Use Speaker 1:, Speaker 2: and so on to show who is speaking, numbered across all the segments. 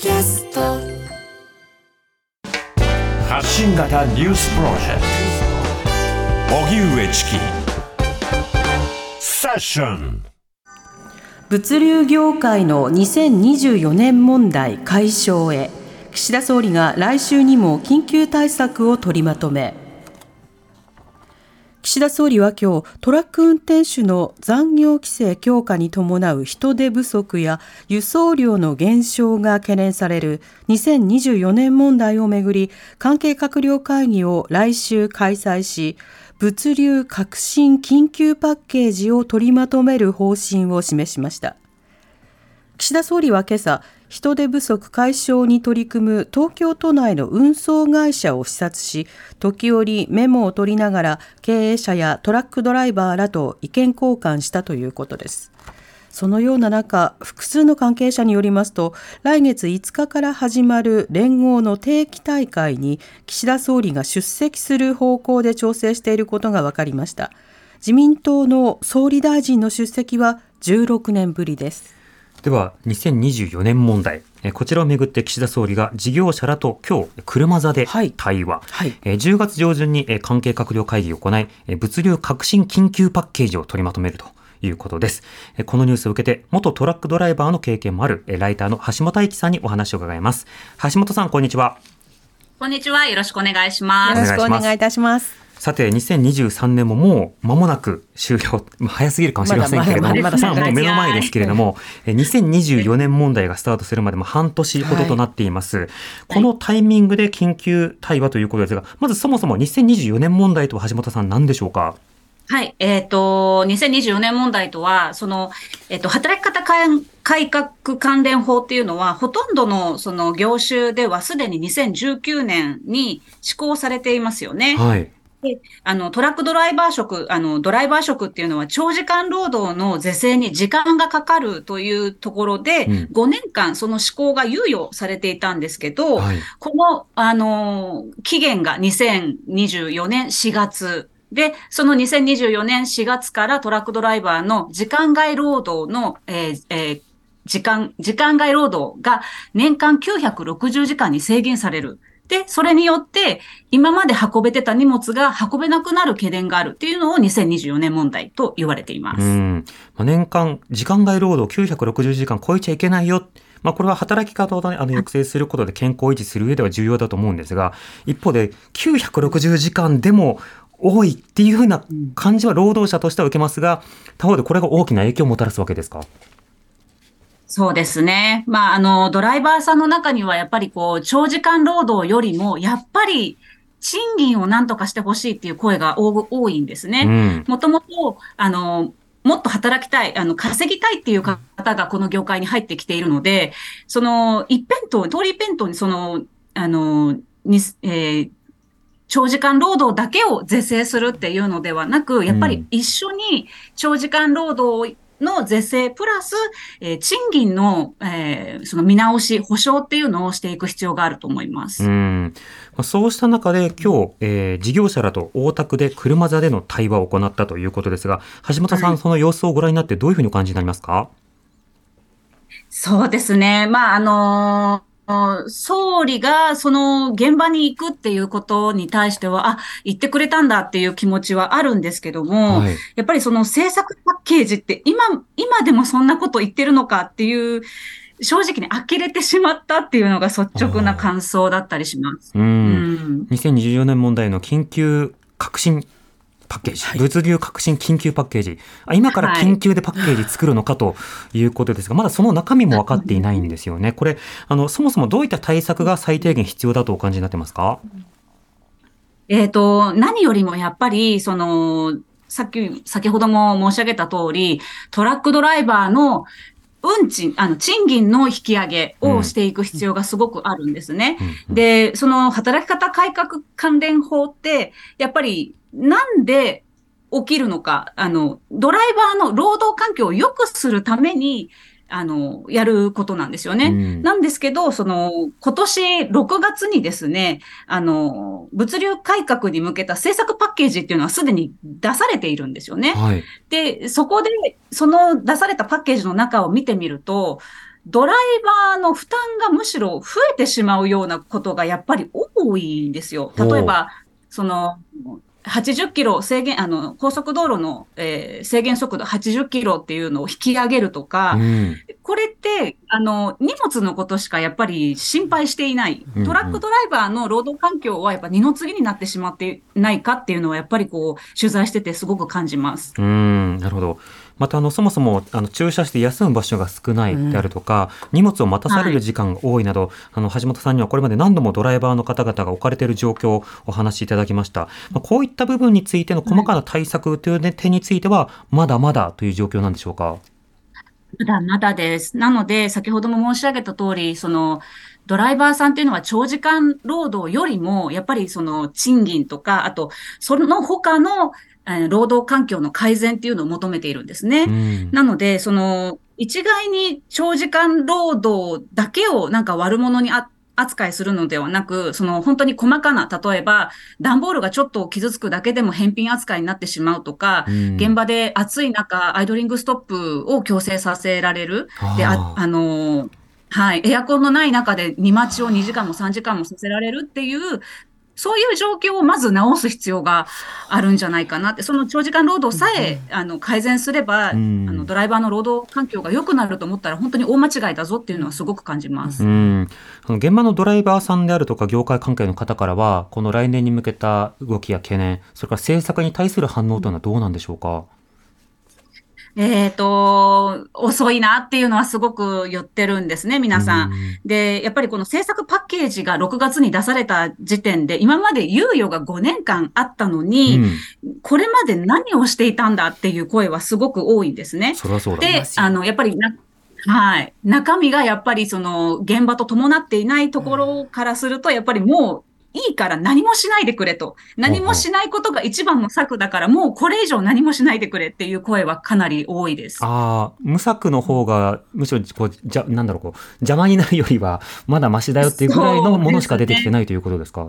Speaker 1: キャスト。
Speaker 2: 発信型ニュースプロジェクト。荻上チキ。セッション。
Speaker 3: 物流業界の2024年問題解消へ。岸田総理が来週にも緊急対策を取りまとめ岸田総理は今日トラック運転手の残業規制強化に伴う人手不足や輸送量の減少が懸念される2024年問題をめぐり関係閣僚会議を来週開催し物流革新緊急パッケージを取りまとめる方針を示しました。岸田総理は今朝人手不足解消に取り組む東京都内の運送会社を視察し時折メモを取りながら経営者やトラックドライバーらと意見交換したということです。そのような中複数の関係者によりますと来月5日から始まる連合の定期大会に岸田総理が出席する方向で調整していることが分かりました。自民党の総理大臣の出席は16年ぶりです。
Speaker 4: では2024年問題こちらをめぐって岸田総理が事業者らと今日車座で対話、はいはい、10月上旬に関係閣僚会議を行い物流革新緊急パッケージを取りまとめるということです。このニュースを受けて、元トラックドライバーの経験もある、ライターの橋本愛樹さんにお話を伺います。橋本さん、こんにちは。
Speaker 5: こんにちは。よろしくお願いします。
Speaker 3: よろしくお願いいたします。
Speaker 4: さて、2023年ももう間もなく終了、早すぎるかもしれませんけれども、まだもう目の前ですけれども、2024年問題がスタートするまでも半年ほどとなっています。はい、このタイミングで緊急対話ということですが、まずそもそも2024年問題と橋本さん何でしょうか？
Speaker 5: はい。えっ、ー、と、2024年問題とは、その、えっ、ー、と、働き方改革関連法っていうのは、ほとんどのその業種ではすでに2019年に施行されていますよね。はい。であのトラックドライバー職、あのドライバー職っていうのは長時間労働の是正に時間がかかるというところで、うん、5年間その施行が猶予されていたんですけど、はい、この、あの、期限が2024年4月。で、その2024年4月からトラックドライバーの時間外労働の、えーえー時間、時間外労働が年間960時間に制限されるで、それによって、今まで運べてた荷物が運べなくなる懸念がある。っていうのを2024年問題と言われています。
Speaker 4: 年間、時間外労働960時間超えちゃいけないよ。まあ、これは働き方を、ね、あの抑制することで健康を維持する上では重要だと思うんですが、一方で960時間でも多いっていうふうな感じは労働者としては受けますが、他方でこれが大きな影響をもたらすわけですか？
Speaker 5: そうですね。まあ、あの、ドライバーさんの中には、やっぱりこう、長時間労働よりも、やっぱり、賃金を何とかしてほしいっていう声が多いんですね。もともと、あの、もっと働きたい、あの、稼ぎたいっていう方がこの業界に入ってきているので、その、一辺倒、通り一辺倒にその、あの、に、えー、長時間労働だけを是正するっていうのではなく、やっぱり一緒に長時間労働をの是正プラス、えー、賃金の、えー、その見直し、保証っていうのをしていく必要があると思います。うん
Speaker 4: そうした中で今日、えー、事業者らと大田区で車座での対話を行ったということですが、橋本さん、はい、その様子をご覧になってどういうふうにお感じになりますか？
Speaker 5: そうですね。まあ、あのー総理がその現場に行くっていうことに対しては、あ、言ってくれたんだっていう気持ちはあるんですけども、はい、やっぱりその政策パッケージって今、今でもそんなこと言ってるのかっていう、正直に呆れてしまったっていうのが率直な感想だったりします。うん。
Speaker 4: 2024年問題の緊急革新パッケージ、はい、物流革新緊急パッケージ、今から緊急でパッケージ作るのかということですが、まだその中身も分かっていないんですよね。これ、あの、そもそもどういった対策が最低限必要だとお感じになってますか？
Speaker 5: えっ、と、何よりもやっぱり、その、さっき、先ほども申し上げた通り、トラックドライバーの運賃、あの、賃金の引き上げをしていく必要がすごくあるんですね。で、その働き方改革関連法って、やっぱりなんで起きるのか、あの、ドライバーの労働環境を良くするために、あの、やることなんですよね。うん、なんですけど、その、今年6月にですね、あの、物流改革に向けた政策パッケージっていうのはすでに出されているんですよね。はい、で、そこで、その出されたパッケージの中を見てみると、ドライバーの負担がむしろ増えてしまうようなことがやっぱり多いんですよ。例えば、その、80キロ制限、あの、高速道路の、えー、制限速度80キロっていうのを引き上げるとか、うん、これって、あの、荷物のことしかやっぱり心配していない。トラックドライバーの労働環境はやっぱ二の次になってしまってないかっていうのはやっぱりこう、取材しててすごく感じます。
Speaker 4: うん、なるほど。またあのそもそもあの駐車して休む場所が少ないであるとか、うん、荷物を待たされる時間が多いなど、はい、あの橋本さんにはこれまで何度もドライバーの方々が置かれている状況をお話しいただきました、まあ、こういった部分についての細かな対策という点についてはまだまだという状況なんでしょうか？
Speaker 5: まだまだです。なので、先ほども申し上げた通り、その、ドライバーさんっていうのは長時間労働よりも、やっぱりその賃金とか、あと、その他の労働環境の改善っていうのを求めているんですね。うん、なので、その、一概に長時間労働だけをなんか悪者にあ扱いするのではなく、その本当に細かな、例えば、段ボールがちょっと傷つくだけでも返品扱いになってしまうとか、うん、現場で暑い中、アイドリングストップを強制させられる。で、ああの、はい、エアコンのない中で荷待ちを2時間も3時間もさせられるっていうそういう状況をまず直す必要があるんじゃないかなって、その長時間労働さえ、あの改善すれば、あのドライバーの労働環境が良くなると思ったら、本当に大間違いだぞっていうのはすごく感じます。
Speaker 4: うんあの現場のドライバーさんであるとか、業界関係の方からは、この来年に向けた動きや懸念、それから政策に対する反応というのはどうなんでしょうか？
Speaker 5: えっ、ー、と、遅いなっていうのはすごく言ってるんですね、皆さん。で、やっぱりこの政策パッケージが6月に出された時点で、今まで猶予が5年間あったのに、うん、これまで何をしていたんだっていう声はすごく多いんですね。
Speaker 4: そそ
Speaker 5: で、あの、やっぱりな、はい。中身がやっぱりその現場と伴っていないところからすると、やっぱりもういいから何もしないでくれと。何もしないことが一番の策だから、もうこれ以上何もしないでくれっていう声はかなり多いです。
Speaker 4: ああ、無策の方が、むしろ、こう、じゃ、なんだろう、こう、邪魔になるよりは、まだマシだよっていうぐらいのものしか出てきてないということですか？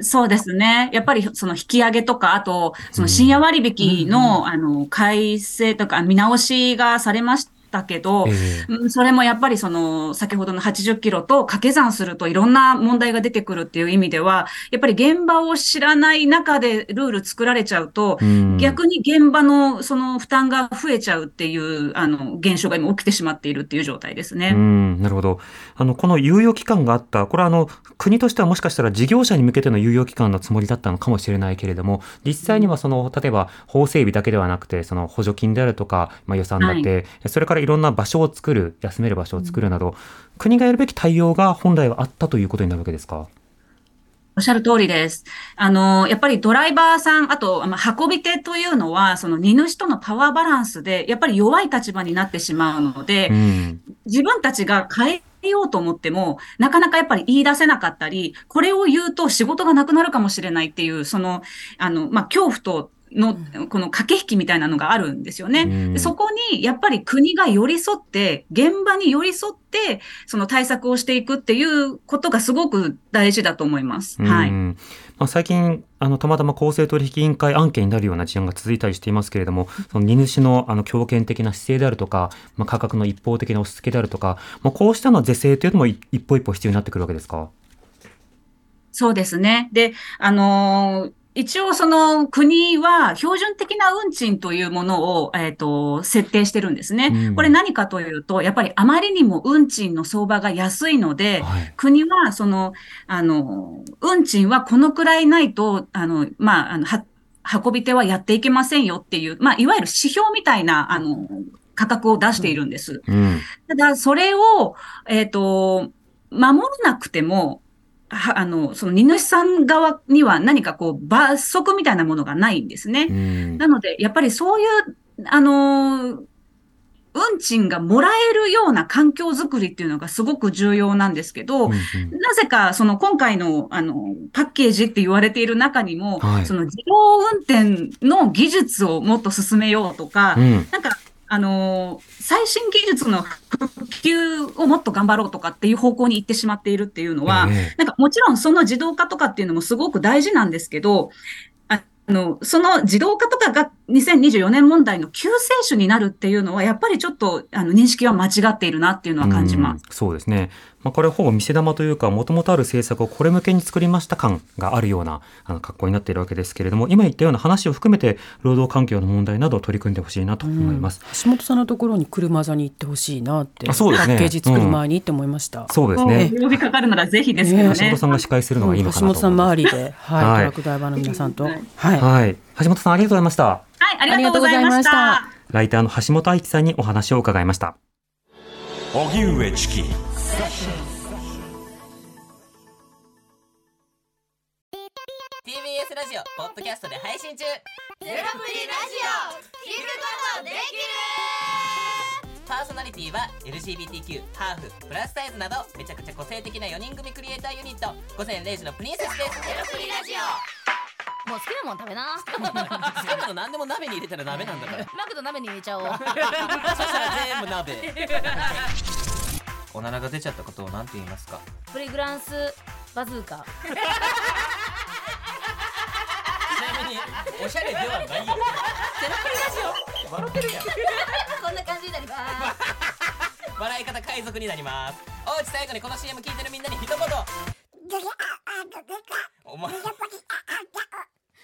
Speaker 5: そうですね。やっぱりその引き上げとか、あと、その深夜割引の、うん、あの、改正とか見直しがされましだけど、えー、それもやっぱりその、先ほどの80キロと掛け算するといろんな問題が出てくるっていう意味では、やっぱり現場を知らない中でルール作られちゃうと、逆に現場のその負担が増えちゃうっていう、あの、現象が今起きてしまっているっていう状態ですね。
Speaker 4: うん、なるほど。あの、この猶予期間があった、これはあの、国としてはもしかしたら事業者に向けての猶予期間のつもりだったのかもしれないけれども、実際にはその、例えば法整備だけではなくて、その補助金であるとか、まあ、予算だって、はい、それからいろんな場所を作る、休める場所を作るなど、国がやるべき対応が本来はあったということになるわけですか？
Speaker 5: おっしゃる通りです。あの、やっぱりドライバーさん、あと、まあ、運び手というのは、その荷主とのパワーバランスで、やっぱり弱い立場になってしまうので、うん、自分たちが変えようと思っても、なかなかやっぱり言い出せなかったり、これを言うと仕事がなくなるかもしれないっていう、その、あの、まあ、恐怖との、この駆け引きみたいなのがあるんですよね。そこに、やっぱり国が寄り添って、現場に寄り添って、その対策をしていくっていうことがすごく大事だと思います。はい。ま
Speaker 4: あ、最近、あの、たまたま公正取引委員会案件になるような事案が続いたりしていますけれども、その荷主の、あの、強権的な姿勢であるとか、まあ、価格の一方的な押し付けであるとか、まあ、こうしたの是正というのも一歩一歩必要になってくるわけですか？
Speaker 5: そうですね。で、あのー一応その国は標準的な運賃というものを、えっ、ー、と、設定してるんですね、うん、これ何かというと、やっぱりあまりにも運賃の相場が安いので、はい、国はその、あの、運賃はこのくらいないと、あの、まあ、あの、は、運び手はやっていけませんよっていう、まあ、いわゆる指標みたいな、あの、価格を出しているんです。うん、ただ、それを、えっ、ー、と、守らなくても、は、あの、その荷主さん側には何かこう罰則みたいなものがないんですね。なので、やっぱりそういう、あの、運賃がもらえるような環境づくりっていうのがすごく重要なんですけど、うんうん、なぜかその今回のあのパッケージって言われている中にも、はい、その自動運転の技術をもっと進めようとか、うん、なんかあの最新技術の普及をもっと頑張ろうとかっていう方向に行ってしまっているっていうのは、えー、なんかもちろんその自動化とかっていうのもすごく大事なんですけど、ああの、その自動化とかが2024年問題の救世主になるっていうのは、やっぱりちょっとあの認識は間違っているなっていうのは感じます。
Speaker 4: うそうですね。まあ、これほぼ見せ玉というか、もともとある政策をこれ向けに作りました感があるようなあの格好になっているわけですけれども、今言ったような話を含めて、労働環境の問題などを取り組んでほしいなと思います。
Speaker 3: 橋本さんのところに車座に行ってほしいなって、
Speaker 4: あそうですね、
Speaker 3: パッケージ作る前にって思いました。
Speaker 4: うん、そうですね。
Speaker 5: 呼びかかるならぜひですけどね。
Speaker 4: 橋本さんが司会するのがいいのかなと、
Speaker 3: 橋本さん周りで、はい、はい、トラックドライバーの皆さんと、はい、
Speaker 4: はい、橋本さんありがとうございました。は
Speaker 5: い、ありがとうございました。
Speaker 4: ライターの橋本愛樹さんにお話を伺いました。
Speaker 2: 荻上チキ。
Speaker 1: TBS ラジオポッドキャストで配信中ゼロプリラジオ聞くことできるパーソナリティは LGBTQ ハーフプラスサイズなどめちゃくちゃ個性的な4人組クリエイターユニット午前0時のプリンセスですゼロプリラジオ
Speaker 6: もう好きなもん食べな。
Speaker 1: 好きなの何でも鍋に入れたら鍋なんだから。
Speaker 6: マクド鍋に入れちゃおう。そ
Speaker 1: したら全部鍋。おならが出ちゃったことを何て言いますか？
Speaker 6: プリグランスバズーカ。
Speaker 1: おしゃれではないよ。ゼロプリラジオ。笑ってるやん。
Speaker 6: こんな感じになります。
Speaker 1: 笑い方海賊になります。おうち最後にこの CM 聞いてるみんなに一言。お前